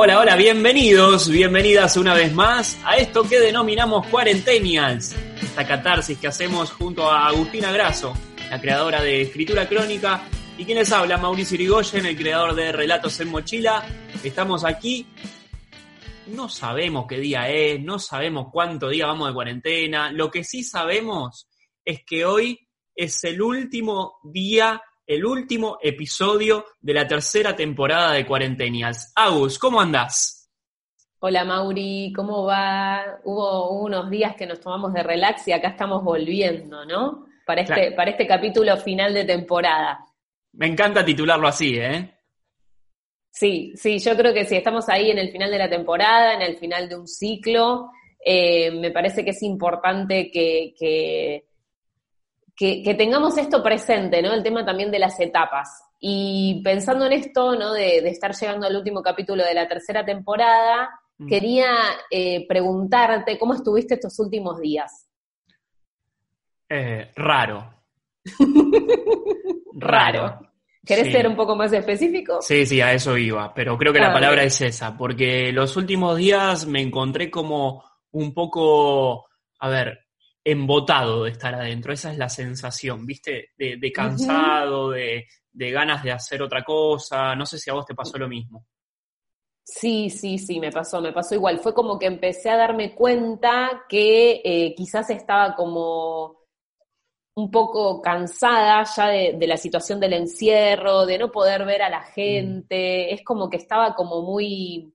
Hola, hola, bienvenidos, bienvenidas una vez más a esto que denominamos Cuarentenials, esta catarsis que hacemos junto a Agustina Grasso, la creadora de Escritura Crónica, y quien les habla, Mauricio Irigoyen, el creador de Relatos en Mochila. Estamos aquí, no sabemos qué día es, no sabemos cuánto día vamos de cuarentena, lo que sí sabemos es que hoy es el último día el último episodio de la tercera temporada de Cuarentenials. Agus, ¿cómo andás? Hola Mauri, ¿cómo va? Hubo unos días que nos tomamos de relax y acá estamos volviendo, ¿no? Para este, Claro. para este capítulo final de temporada. Me encanta titularlo así, ¿eh? Sí, sí, yo creo que sí, estamos ahí en el final de la temporada, en el final de un ciclo. Eh, me parece que es importante que, que, que- que tengamos esto presente, ¿no? El tema también de las etapas. Y pensando en esto, ¿no? De, de estar llegando al último capítulo de la tercera temporada, Mm. quería eh, preguntarte cómo estuviste estos últimos días. Eh, raro. Raro. ¿Querés Sí. ser un poco más específico? Sí, sí, a eso iba, pero creo que la Ah, palabra bien. es esa, porque los últimos días me encontré como un poco, a ver, embotado de estar adentro, esa es la sensación, ¿viste? De, de cansado, de, de ganas de hacer otra cosa, no sé si a vos te pasó lo mismo. Sí, sí, sí, me pasó, me pasó igual. Fue como que empecé a darme cuenta que eh, quizás estaba como un poco cansada ya de, de la situación del encierro, de no poder ver a la gente. Es como que estaba como muy...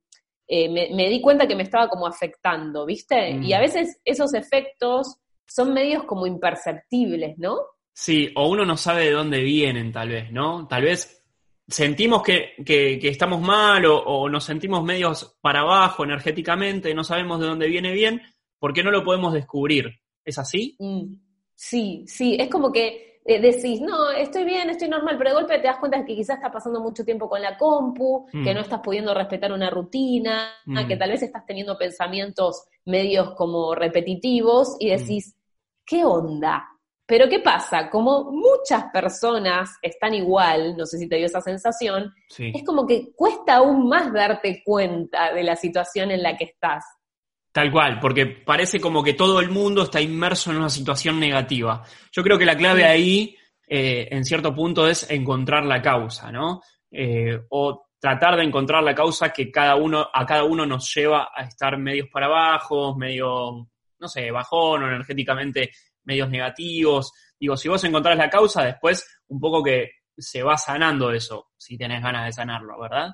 eh, me, me di cuenta que me estaba como afectando, ¿viste? Mm. Y a veces esos efectos son medios como imperceptibles, ¿no? Sí, o uno no sabe de dónde vienen, tal vez, ¿no? Tal vez sentimos que, que- que estamos mal o, o nos sentimos medios para abajo energéticamente, no sabemos de dónde viene bien, porque no lo podemos descubrir. ¿Es así? Mm, Sí, sí, es como que eh, decís, no, estoy bien, estoy normal, pero de golpe te das cuenta de que quizás estás pasando mucho tiempo con la compu, Mm. que no estás pudiendo respetar una rutina, Mm. que tal vez estás teniendo pensamientos medios como repetitivos y decís, ¿qué onda? Pero ¿qué pasa? Como muchas personas están igual, no sé si te dio esa sensación, Sí. es como que cuesta aún más darte cuenta de la situación en la que estás. Tal cual, porque parece como que todo el mundo está inmerso en una situación negativa. Yo creo que la clave ahí, eh, en cierto punto, es encontrar la causa, ¿no? Eh, o tratar de encontrar la causa que cada uno, a cada uno nos lleva a estar medios para abajo, medio, no sé, bajón o energéticamente medios negativos. Digo, si vos encontrás la causa, después un poco que se va sanando eso, si tenés ganas de sanarlo, ¿verdad?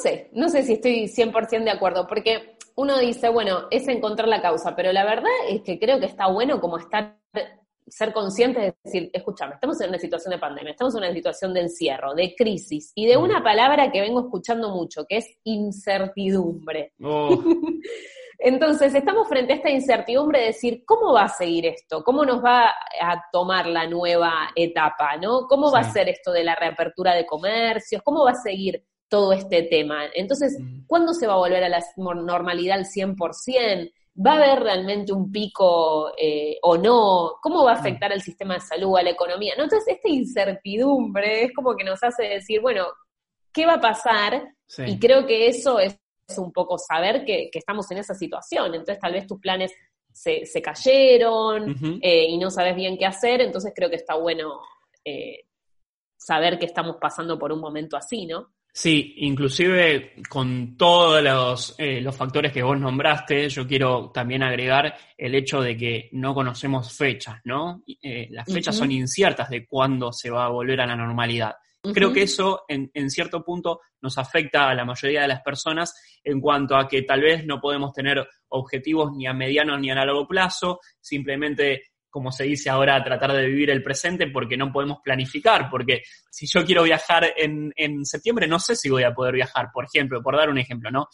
Mm, No sé, no sé si estoy 100% de acuerdo, porque uno dice, bueno, es encontrar la causa, pero la verdad es que creo que está bueno como estar, ser consciente de decir, escúchame, estamos en una situación de pandemia, estamos en una situación de encierro, de crisis, y de una palabra que vengo escuchando mucho, que es incertidumbre. Oh, Entonces, estamos frente a esta incertidumbre de decir, ¿cómo va a seguir esto? ¿Cómo nos va a tomar la nueva etapa? ¿no? ¿Cómo va a ser esto de la reapertura de comercios? ¿Cómo va a seguir todo este tema? Entonces. ¿cuándo se va a volver a la normalidad al 100%? ¿Va a haber realmente un pico eh, o no? ¿Cómo va a afectar al sistema de salud, a la economía? ¿No? Entonces, esta incertidumbre es como que nos hace decir, bueno, ¿qué va a pasar? sí. Y creo que eso es un poco saber que, que estamos en esa situación. Entonces, tal vez tus planes se, se cayeron eh, y no sabes bien qué hacer. Entonces, creo que está bueno eh, saber que estamos pasando por un momento así, ¿no? Sí, inclusive con todos los, eh, los factores que vos nombraste, yo quiero también agregar el hecho de que no conocemos fechas, ¿no? Eh, las fechas son inciertas de cuándo se va a volver a la normalidad. Creo que eso en, en cierto punto nos afecta a la mayoría de las personas en cuanto a que tal vez no podemos tener objetivos ni a mediano ni a largo plazo, simplemente como se dice ahora, tratar de vivir el presente porque no podemos planificar, porque si yo quiero viajar en, en septiembre, no sé si voy a poder viajar, por ejemplo, por dar un ejemplo, ¿no?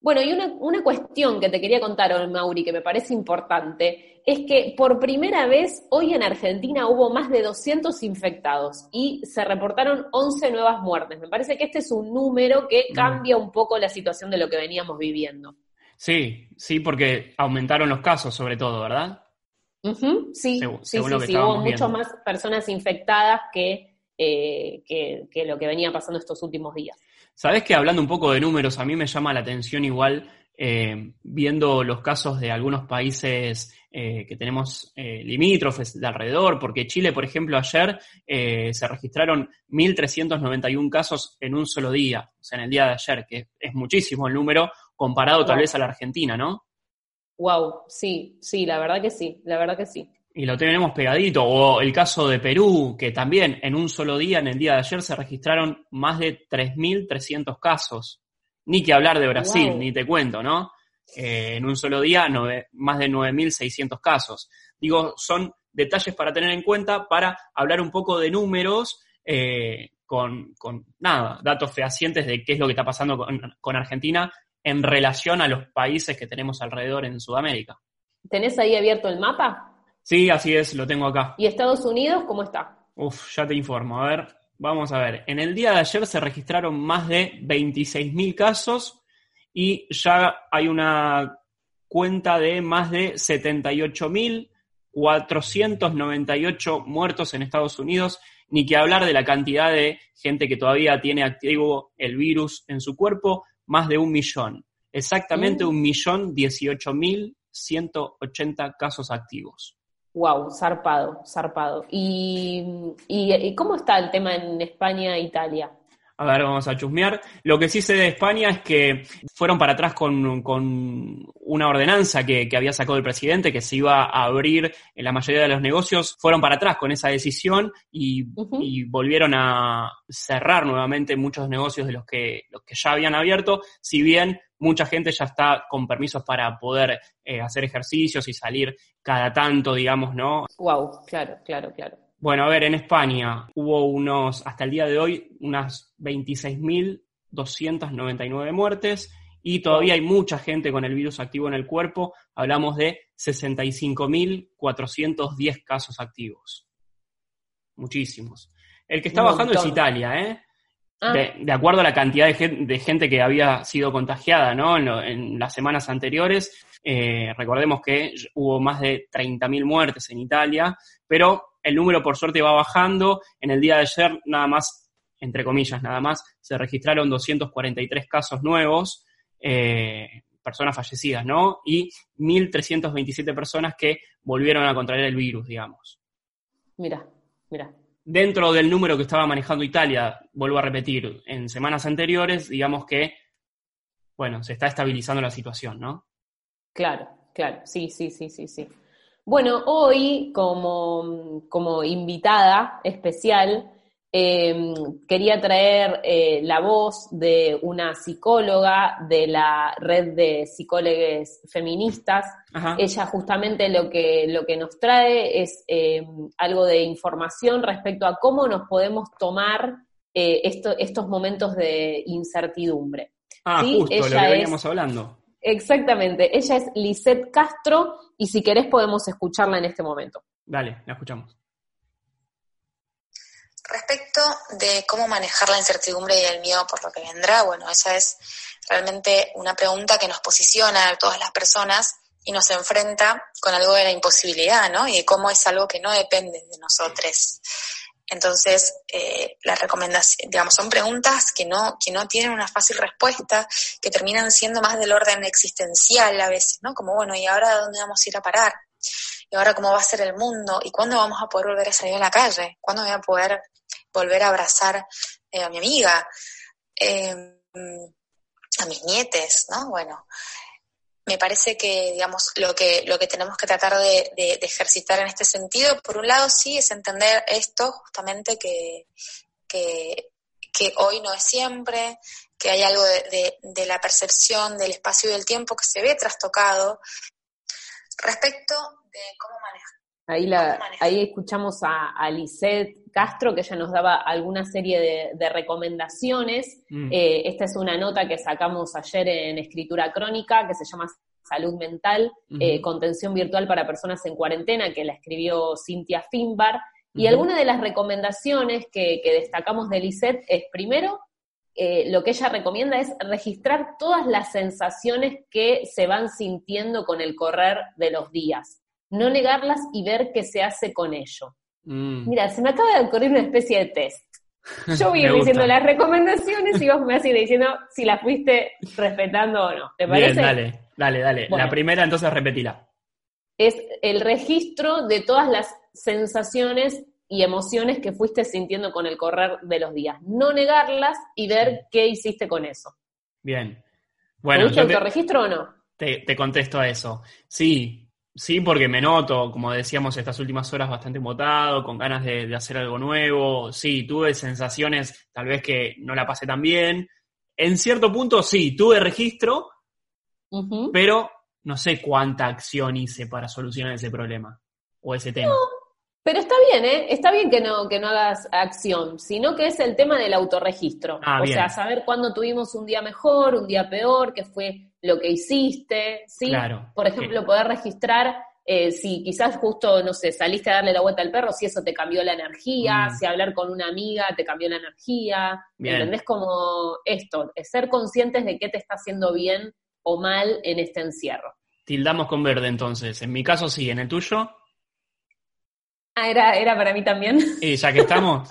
Bueno, y una, una, cuestión que te quería contar, Mauri, que me parece importante, es que por primera vez hoy en Argentina hubo más de 200 infectados y se reportaron 11 nuevas muertes. Me parece que este es un número que mm. cambia un poco la situación de lo que veníamos viviendo. Sí, sí, porque aumentaron los casos sobre todo, ¿verdad? Sí, sí, sí, sí, hubo muchas más personas infectadas que, eh, que, que lo que venía pasando estos últimos días. Sabes que hablando un poco de números, a mí me llama la atención igual eh, viendo los casos de algunos países eh, que tenemos limítrofes de alrededor, porque Chile, por ejemplo, ayer se registraron 1.391 casos en un solo día, o sea, en el día de ayer, que es muchísimo el número comparado tal vez a la Argentina, ¿no? Wow, sí, sí, la verdad que sí, la verdad que sí y lo tenemos pegadito. O el caso de Perú, que también en un solo día, en el día de ayer, se registraron más de 3.300 casos. Ni que hablar de Brasil, ni te cuento, ¿no? Eh, en un solo día, más de 9.600 casos. Digo, son detalles para tener en cuenta para hablar un poco de números eh, con, nada, datos fehacientes de qué es lo que está pasando con Argentina en relación a los países que tenemos alrededor en Sudamérica. ¿Tenés ahí abierto el mapa? Sí, así es, lo tengo acá. ¿Y Estados Unidos cómo está? Uf, ya te informo. A ver, vamos a ver. En el día de ayer se registraron más de 26.000 casos y ya hay una cuenta de más de 78.498 muertos en Estados Unidos, ni que hablar de la cantidad de gente que todavía tiene activo el virus en su cuerpo, más de un millón. Exactamente mm. un millón dieciocho mil ciento ochenta casos activos. Wow, zarpado, zarpado. ¿Y, y, cómo está el tema en España e Italia? A ver, vamos a chusmear. Lo que sí sé de España es que fueron para atrás con, una ordenanza que, había sacado el presidente, que se iba a abrir en la mayoría de los negocios. Fueron para atrás con esa decisión y, y volvieron a cerrar nuevamente muchos negocios de los que, los que ya habían abierto, si bien mucha gente ya está con permisos para poder eh, hacer ejercicios y salir cada tanto, digamos, ¿no? Wow, claro, claro, claro. Bueno, a ver, en España hubo unos, hasta el día de hoy, unas 26.299 muertes y todavía hay mucha gente con el virus activo en el cuerpo. Hablamos de 65.410 casos activos. Muchísimos. El que está bajando es Italia, ¿eh? Ah. De, acuerdo a la cantidad de, gente que había sido contagiada ¿no? en, las semanas anteriores. Eh, recordemos que hubo más de 30.000 muertes en Italia, pero el número por suerte va bajando. En el día de ayer, nada más, entre comillas, nada más, se registraron 243 casos nuevos, eh, personas fallecidas, ¿no? Y 1.327 personas que volvieron a contraer el virus, digamos. Mira, mira dentro del número que estaba manejando Italia, vuelvo a repetir, en semanas anteriores, digamos que, bueno, se está estabilizando la situación, ¿no? Claro, claro, sí, sí, sí, sí, sí. Bueno, hoy como, como invitada especial Em, quería traer eh, la voz de una psicóloga de la red de psicólogos feministas. Ella justamente lo que, lo que nos trae es em, algo de información respecto a cómo nos podemos tomar eh, estos momentos de incertidumbre. Ah, justo, lo que veníamos hablando. Exactamente, ella es Lisette Castro y si querés podemos escucharla en este momento. Dale, la escuchamos. Respecto de cómo manejar la incertidumbre y el miedo por lo que vendrá, bueno, esa es realmente una pregunta que nos posiciona a todas las personas y nos enfrenta con algo de la imposibilidad, ¿no? Y de cómo es algo que no depende de nosotros. Entonces, eh, las recomendaciones, digamos, son preguntas que no, que no tienen una fácil respuesta, que terminan siendo más del orden existencial a veces, ¿no? Como, bueno, ¿y ahora dónde vamos a ir a parar? ¿Y ahora cómo va a ser el mundo? ¿Y cuándo vamos a poder volver a salir a la calle? ¿Cuándo voy a poder volver a abrazar eh, a mi amiga, em, a mis nietes, ¿no? Bueno, me parece que, digamos, lo que, lo que tenemos que tratar de, ejercitar en este sentido, por un lado sí, es entender esto justamente que, que, hoy no es siempre, que hay algo de, de, la percepción del espacio y del tiempo que se ve trastocado. Respecto de cómo manejar Ahí, la, ahí escuchamos a, a Lisette Castro, que ella nos daba alguna serie de, recomendaciones. Mm. Eh, esta es una nota que sacamos ayer en Escritura Crónica, que se llama Salud Mental, eh, Contención Virtual para Personas en Cuarentena, que la escribió Cintia Finbar. Y alguna de las recomendaciones que, destacamos de Lisette es, primero, eh, lo que ella recomienda es registrar todas las sensaciones que se van sintiendo con el correr de los días no negarlas y ver qué se hace con ello. Mm. Mira, se me acaba de ocurrir una especie de test. Yo voy a ir diciendo las recomendaciones y vos me vas a ir diciendo si las fuiste respetando o no. ¿Te parece? Bien, dale, dale, dale. la primera entonces repetila. Es el registro de todas las sensaciones y emociones que fuiste sintiendo con el correr de los días. No negarlas y ver qué hiciste con eso. Bien. Bueno, ¿Te gusta el registro o no? Te, te contesto a eso. Sí, Sí, porque me noto, como decíamos, estas últimas horas bastante mutado, con ganas de, hacer algo nuevo. Sí, tuve sensaciones, tal vez que no la pasé tan bien. En cierto punto, sí, tuve registro, pero no sé cuánta acción hice para solucionar ese problema o ese tema. pero está bien, ¿eh? Está bien que no, que no hagas acción, sino que es el tema del autorregistro. Ah, o sea, saber cuándo tuvimos un día mejor, un día peor, qué fue lo que hiciste, ¿sí? Por ejemplo, poder registrar eh, si quizás justo, no sé, saliste a darle la vuelta al perro, si eso te cambió la energía, mm. si hablar con una amiga te cambió la energía, ¿entendés? Como esto, ser conscientes de qué te está haciendo bien o mal en este encierro. Tildamos con verde entonces, en mi caso sí, en el tuyo. Ah, era, era para mí también. Y ya que estamos.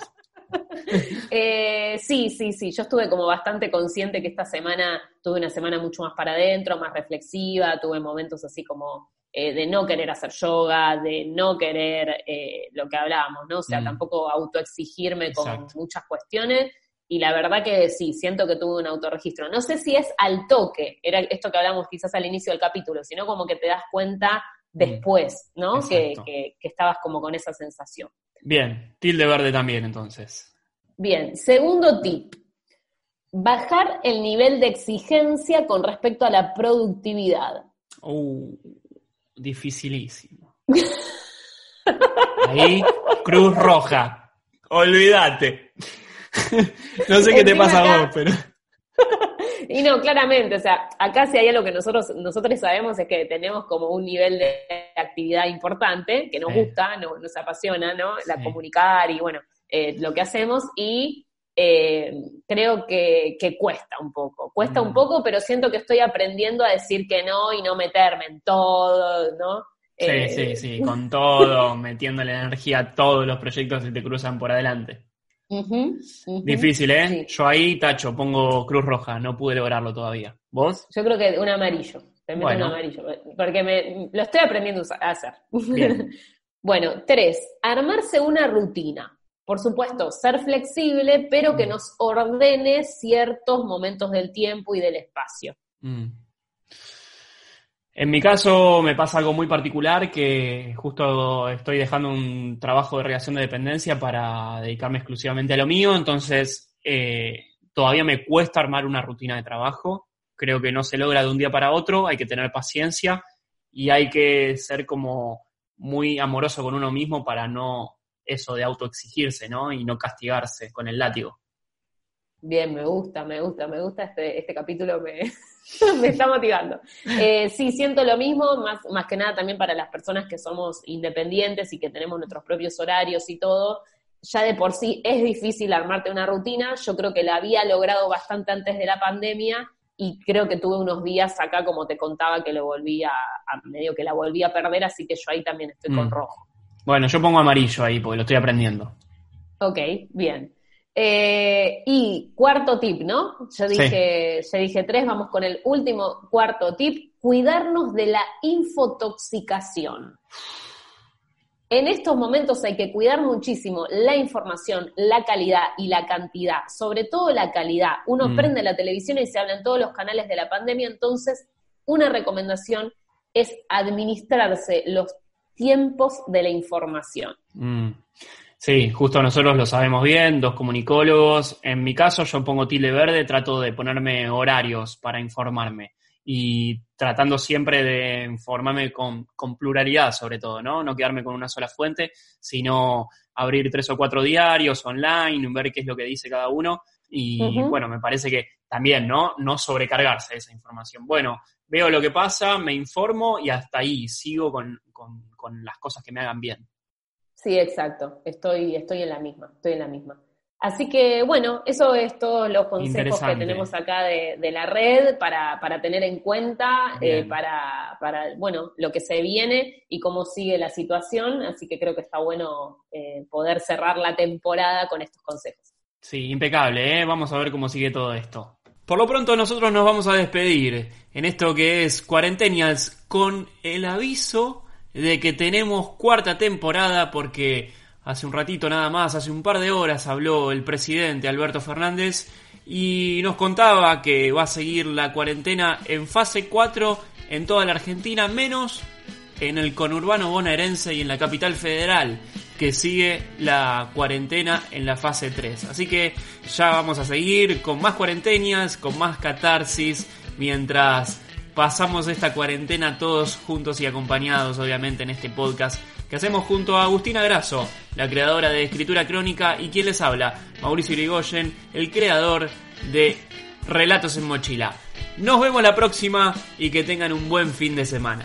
Eh, sí, sí, sí. Yo estuve como bastante consciente que esta semana tuve una semana mucho más para adentro, más reflexiva, tuve momentos así como eh, de no querer hacer yoga, de no querer eh, lo que hablábamos, ¿no? O sea, mm. tampoco autoexigirme con muchas cuestiones. Y la verdad que sí, siento que tuve un autorregistro. No sé si es al toque, era esto que hablamos quizás al inicio del capítulo, sino como que te das cuenta mm. después, ¿no? Que, que, que estabas como con esa sensación. Bien, tilde verde también entonces. Bien, segundo tip. Bajar el nivel de exigencia con respecto a la productividad. Uh, dificilísimo. Ahí, Cruz Roja. Olvídate. no sé qué te pasa a vos, pero. Y no, claramente, o sea, acá si hay algo que nosotros, nosotros sabemos es que tenemos como un nivel de actividad importante, que nos gusta, nos, apasiona, ¿no? La comunicar y bueno, eh, lo que hacemos y eh, creo que, cuesta un poco, cuesta un mm. poco, pero siento que estoy aprendiendo a decir que no y no meterme en todo, ¿no? Sí, eh, sí, sí, con todo, metiéndole energía a todos los proyectos que te cruzan por adelante. Difícil, ¿eh? Yo ahí, tacho, pongo cruz roja, no pude lograrlo todavía. ¿Vos? Yo creo que un amarillo, te meto un amarillo, porque me, lo estoy aprendiendo a hacer. bueno, tres, armarse una rutina. Por supuesto, ser flexible, pero que mm. nos ordene ciertos momentos del tiempo y del espacio. Mm. En mi caso me pasa algo muy particular que justo estoy dejando un trabajo de relación de dependencia para dedicarme exclusivamente a lo mío, entonces eh, todavía me cuesta armar una rutina de trabajo. Creo que no se logra de un día para otro, hay que tener paciencia y hay que ser como muy amoroso con uno mismo para no eso de autoexigirse, ¿no? Y no castigarse con el látigo. Bien, me gusta, me gusta, me gusta este, este capítulo, me, me está motivando. Eh, sí, siento lo mismo, más, más que nada también para las personas que somos independientes y que tenemos nuestros propios horarios y todo. Ya de por sí es difícil armarte una rutina. Yo creo que la había logrado bastante antes de la pandemia y creo que tuve unos días acá, como te contaba, que lo volví a, medio que la volví a perder, así que yo ahí también estoy con mm. rojo. Bueno, yo pongo amarillo ahí porque lo estoy aprendiendo. Ok, bien. Eh, y cuarto tip, ¿no? Yo dije, ya dije tres, vamos con el último cuarto tip, cuidarnos de la infotoxicación. En estos momentos hay que cuidar muchísimo la información, la calidad y la cantidad, sobre todo la calidad. Uno mm. prende la televisión y se habla en todos los canales de la pandemia, entonces una recomendación es administrarse los tiempos de la información. Mm. Sí, justo nosotros lo sabemos bien, dos comunicólogos. En mi caso, yo pongo tilde verde, trato de ponerme horarios para informarme. y tratando siempre de informarme con, con, pluralidad sobre todo, ¿no? No quedarme con una sola fuente, sino abrir tres o cuatro diarios online, ver qué es lo que dice cada uno y bueno, me parece que también, ¿no? No sobrecargarse de esa información. Bueno, veo lo que pasa, me informo y hasta ahí sigo con, con, con las cosas que me hagan bien. Sí, exacto. Estoy, estoy en la misma, estoy en la misma. Así que bueno, eso es todos los consejos que tenemos acá de, la red para, para, tener en cuenta, eh, para, para, bueno, lo que se viene y cómo sigue la situación. Así que creo que está bueno eh, poder cerrar la temporada con estos consejos. Sí, impecable, ¿eh? Vamos a ver cómo sigue todo esto. Por lo pronto nosotros nos vamos a despedir en esto que es Cuarentenials con el aviso de que tenemos cuarta temporada porque Hace un ratito nada más, hace un par de horas habló el presidente Alberto Fernández y nos contaba que va a seguir la cuarentena en fase 4 en toda la Argentina, menos en el conurbano bonaerense y en la capital federal, que sigue la cuarentena en la fase 3. Así que ya vamos a seguir con más cuarentenas, con más catarsis, mientras pasamos esta cuarentena todos juntos y acompañados, obviamente, en este podcast que hacemos junto a Agustina Grasso, la creadora de Escritura Crónica, y quien les habla, Mauricio Irigoyen, el creador de Relatos en Mochila. Nos vemos la próxima y que tengan un buen fin de semana.